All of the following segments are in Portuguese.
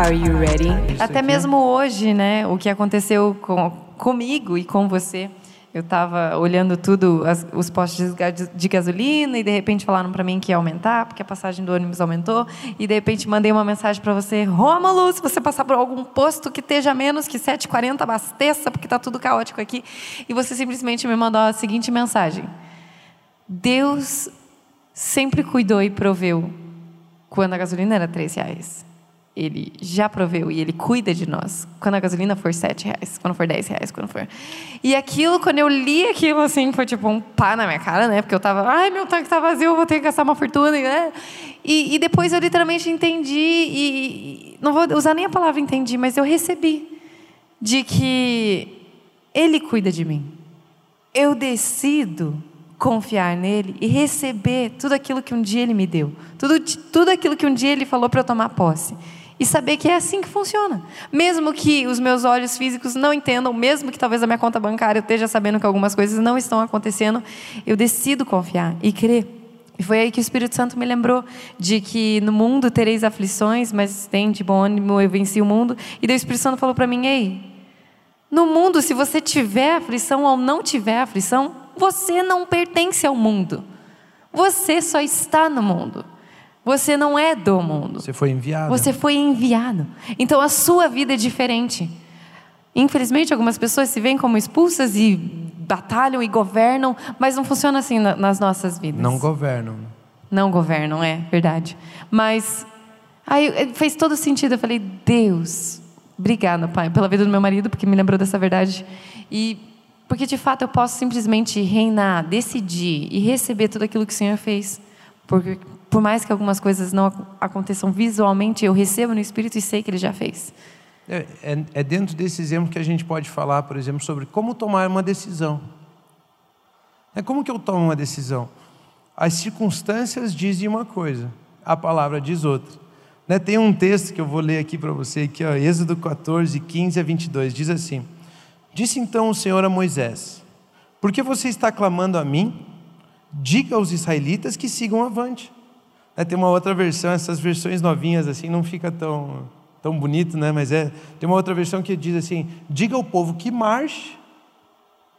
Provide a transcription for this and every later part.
Are you ready? Até mesmo hoje, né? O que aconteceu com, comigo e com você. Eu estava olhando tudo, as, os postos de gasolina, e de repente falaram para mim que ia aumentar, porque a passagem do ônibus aumentou. E de repente mandei uma mensagem para você: Rômulo, se você passar por algum posto que esteja menos que 7,40, abasteça, porque está tudo caótico aqui. E você simplesmente me mandou a seguinte mensagem: Deus sempre cuidou e proveu quando a gasolina era três reais. Ele já proveu e Ele cuida de nós. Quando a gasolina for sete reais, quando for dez reais, quando for... E aquilo, quando eu li aquilo, assim, foi tipo um pá na minha cara, né? Porque eu tava, ai, meu tanque tá vazio, vou ter que gastar uma fortuna, né? E, e depois eu literalmente entendi, e, e não vou usar nem a palavra entendi, mas eu recebi de que Ele cuida de mim. Eu decido confiar nele e receber tudo aquilo que um dia ele me deu, tudo, tudo aquilo que um dia ele falou para eu tomar posse e saber que é assim que funciona. Mesmo que os meus olhos físicos não entendam, mesmo que talvez a minha conta bancária esteja sabendo que algumas coisas não estão acontecendo, eu decido confiar e crer. E foi aí que o Espírito Santo me lembrou de que no mundo tereis aflições, mas tem de bom ânimo, eu venci o mundo. E daí o Espírito Santo falou para mim: Ei, no mundo, se você tiver aflição ou não tiver aflição, você não pertence ao mundo. Você só está no mundo. Você não é do mundo. Você foi enviado. Você foi enviado. Então a sua vida é diferente. Infelizmente, algumas pessoas se veem como expulsas e batalham e governam, mas não funciona assim nas nossas vidas. Não governam. Não governam, é verdade. Mas aí eh, fez todo sentido. Eu falei, Deus, obrigada, Pai, pela vida do meu marido, porque me lembrou dessa verdade. E porque de fato eu posso simplesmente reinar, decidir e receber tudo aquilo que o Senhor fez. Porque por mais que algumas coisas não aconteçam visualmente, eu recebo no Espírito e sei que Ele já fez. É, é, é, dentro desse exemplo que a gente pode falar, por exemplo, sobre como tomar uma decisão. É como que eu tomo uma decisão? As circunstâncias dizem uma coisa, a palavra diz outra. Né? Tem um texto que eu vou ler aqui para você, que é Êxodo 14, 15 a 22, diz assim: Disse então o Senhor a Moisés: Por que você está clamando a mim? Diga aos israelitas que sigam avante. É, tem uma outra versão, essas versões novinhas assim não fica tão tão bonito, né? Mas é tem uma outra versão que diz assim: diga ao povo que marche,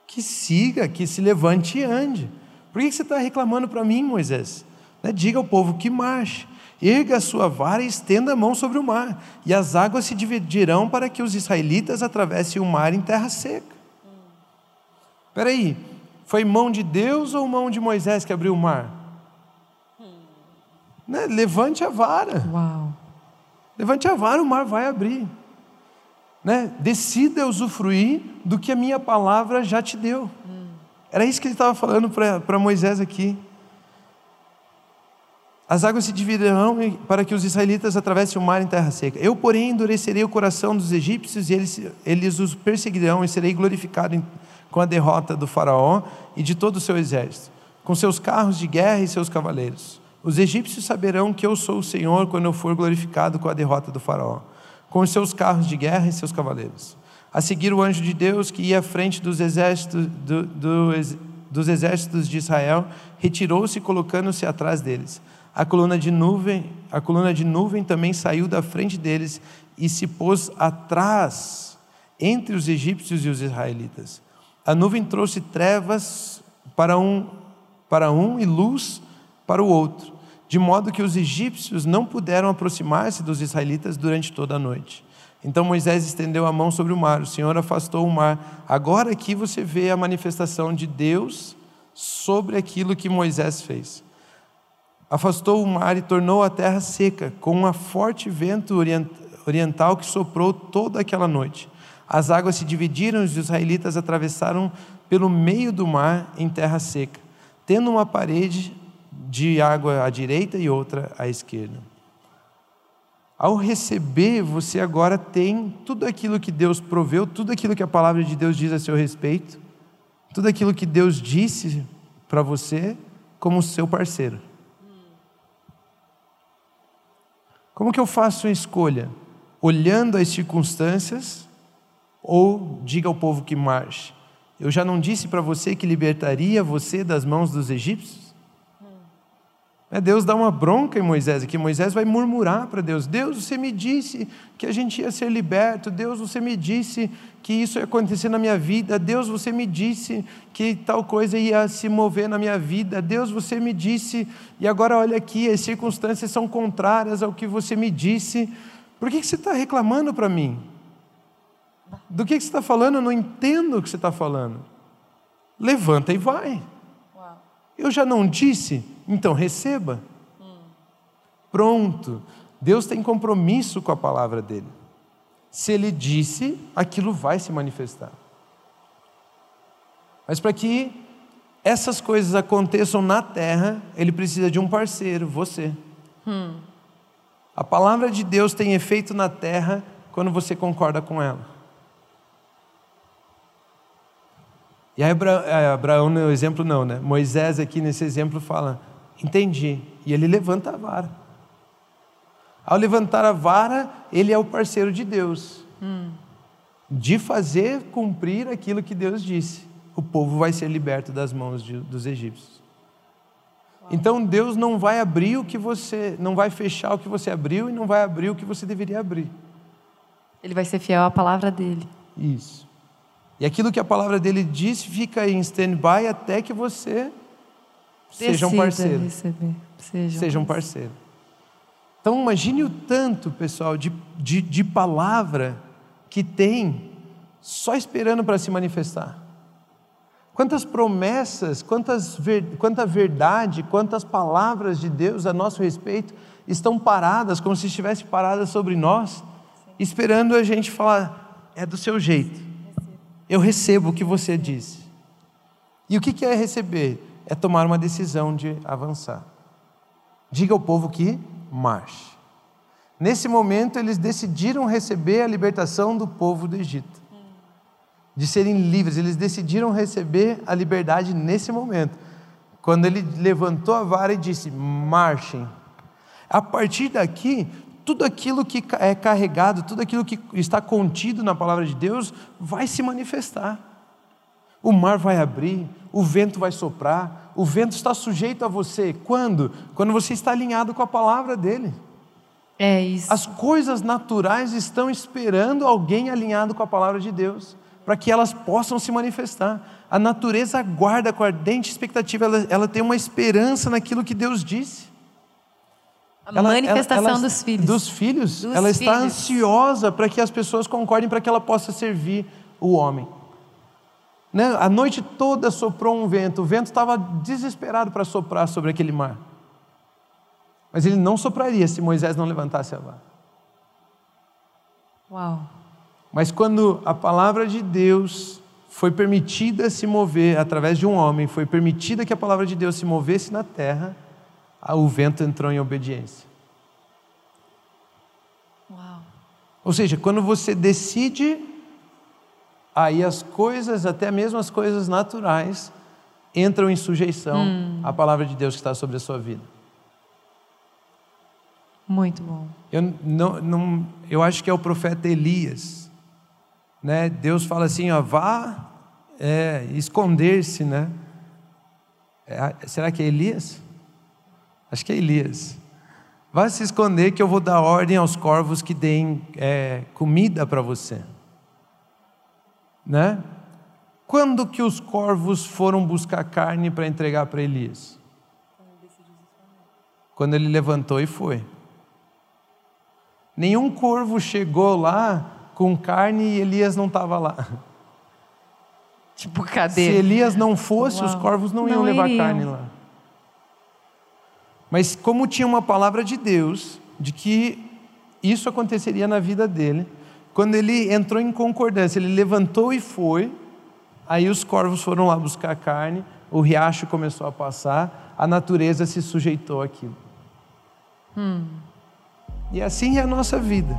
que siga, que se levante e ande. Por que você está reclamando para mim, Moisés? Né? Diga ao povo que marche, erga a sua vara e estenda a mão sobre o mar, e as águas se dividirão para que os israelitas atravessem o mar em terra seca. Espera aí, foi mão de Deus ou mão de Moisés que abriu o mar? Né? Levante a vara. Uau. Levante a vara, o mar vai abrir. Né? Decida usufruir do que a minha palavra já te deu. Hum. Era isso que ele estava falando para Moisés aqui. As águas se dividirão para que os israelitas atravessem o mar em terra seca. Eu, porém, endurecerei o coração dos egípcios e eles, eles os perseguirão e serei glorificado em, com a derrota do faraó e de todo o seu exército, com seus carros de guerra e seus cavaleiros. Os egípcios saberão que eu sou o Senhor quando eu for glorificado com a derrota do Faraó, com os seus carros de guerra e seus cavaleiros. A seguir, o anjo de Deus, que ia à frente dos exércitos, do, do, dos exércitos de Israel, retirou-se, colocando-se atrás deles. A coluna de nuvem, a coluna de nuvem também saiu da frente deles e se pôs atrás entre os egípcios e os israelitas. A nuvem trouxe trevas para um, para um e luz para o outro, de modo que os egípcios não puderam aproximar-se dos israelitas durante toda a noite. Então Moisés estendeu a mão sobre o mar, o Senhor afastou o mar. Agora aqui você vê a manifestação de Deus sobre aquilo que Moisés fez. Afastou o mar e tornou a terra seca, com um forte vento oriental que soprou toda aquela noite. As águas se dividiram e os israelitas atravessaram pelo meio do mar em terra seca, tendo uma parede de água à direita e outra à esquerda. Ao receber, você agora tem tudo aquilo que Deus proveu, tudo aquilo que a palavra de Deus diz a seu respeito, tudo aquilo que Deus disse para você como seu parceiro. Como que eu faço uma escolha? Olhando as circunstâncias ou diga ao povo que marche? Eu já não disse para você que libertaria você das mãos dos egípcios? É, Deus dá uma bronca em Moisés, que Moisés vai murmurar para Deus: Deus, você me disse que a gente ia ser liberto, Deus, você me disse que isso ia acontecer na minha vida, Deus, você me disse que tal coisa ia se mover na minha vida, Deus, você me disse, e agora olha aqui, as circunstâncias são contrárias ao que você me disse, por que você está reclamando para mim? Do que você está falando? Eu não entendo o que você está falando. Levanta e vai. Eu já não disse, então receba. Pronto. Deus tem compromisso com a palavra dele. Se ele disse, aquilo vai se manifestar. Mas para que essas coisas aconteçam na terra, ele precisa de um parceiro, você. Hum. A palavra de Deus tem efeito na terra quando você concorda com ela. E aí é, Abraão no exemplo não, né? Moisés aqui nesse exemplo fala, entendi. E ele levanta a vara. Ao levantar a vara, ele é o parceiro de Deus. Hum. De fazer cumprir aquilo que Deus disse. O povo vai ser liberto das mãos de, dos egípcios. Então Deus não vai abrir o que você, não vai fechar o que você abriu e não vai abrir o que você deveria abrir. Ele vai ser fiel à palavra dele. Isso. E aquilo que a palavra dele diz fica em stand-by até que você seja um parceiro. Receber. Seja, seja um parceiro. Então imagine o tanto, pessoal, de, de, de palavra que tem só esperando para se manifestar. Quantas promessas, quantas ver, quanta verdade, quantas palavras de Deus a nosso respeito estão paradas, como se estivessem paradas sobre nós, esperando a gente falar, é do seu jeito eu recebo o que você disse. E o que é receber? É tomar uma decisão de avançar. Diga ao povo que marche. Nesse momento, eles decidiram receber a libertação do povo do Egito, de serem livres. Eles decidiram receber a liberdade nesse momento, quando ele levantou a vara e disse: marchem. A partir daqui, tudo aquilo que é carregado, tudo aquilo que está contido na palavra de Deus vai se manifestar. O mar vai abrir, o vento vai soprar, o vento está sujeito a você. Quando? Quando você está alinhado com a palavra dele. É isso. As coisas naturais estão esperando alguém alinhado com a palavra de Deus, para que elas possam se manifestar. A natureza aguarda com ardente expectativa, ela, ela tem uma esperança naquilo que Deus disse. A ela, manifestação ela, dos filhos. Dos filhos. Dos ela filhos. está ansiosa para que as pessoas concordem para que ela possa servir o homem. Né? A noite toda soprou um vento, o vento estava desesperado para soprar sobre aquele mar. Mas ele não sopraria se Moisés não levantasse a vara. Uau. Mas quando a palavra de Deus foi permitida se mover através de um homem, foi permitida que a palavra de Deus se movesse na terra, o vento entrou em obediência. Uau. Ou seja, quando você decide, aí as coisas, até mesmo as coisas naturais, entram em sujeição hum. à palavra de Deus que está sobre a sua vida. Muito bom. Eu, não, não, eu acho que é o profeta Elias. Né? Deus fala assim: ó, vá é, esconder-se. Né? É, será que é Elias? Acho que é Elias. Vá se esconder que eu vou dar ordem aos corvos que deem é, comida para você. Né? Quando que os corvos foram buscar carne para entregar para Elias? Quando ele levantou e foi. Nenhum corvo chegou lá com carne e Elias não estava lá. Tipo, cadê? Se Elias não fosse, Uau. os corvos não, não iam levar iriam. carne lá. Mas como tinha uma palavra de Deus de que isso aconteceria na vida dele, quando ele entrou em concordância, ele levantou e foi, aí os corvos foram lá buscar carne, o riacho começou a passar, a natureza se sujeitou àquilo. Hum. E assim é a nossa vida.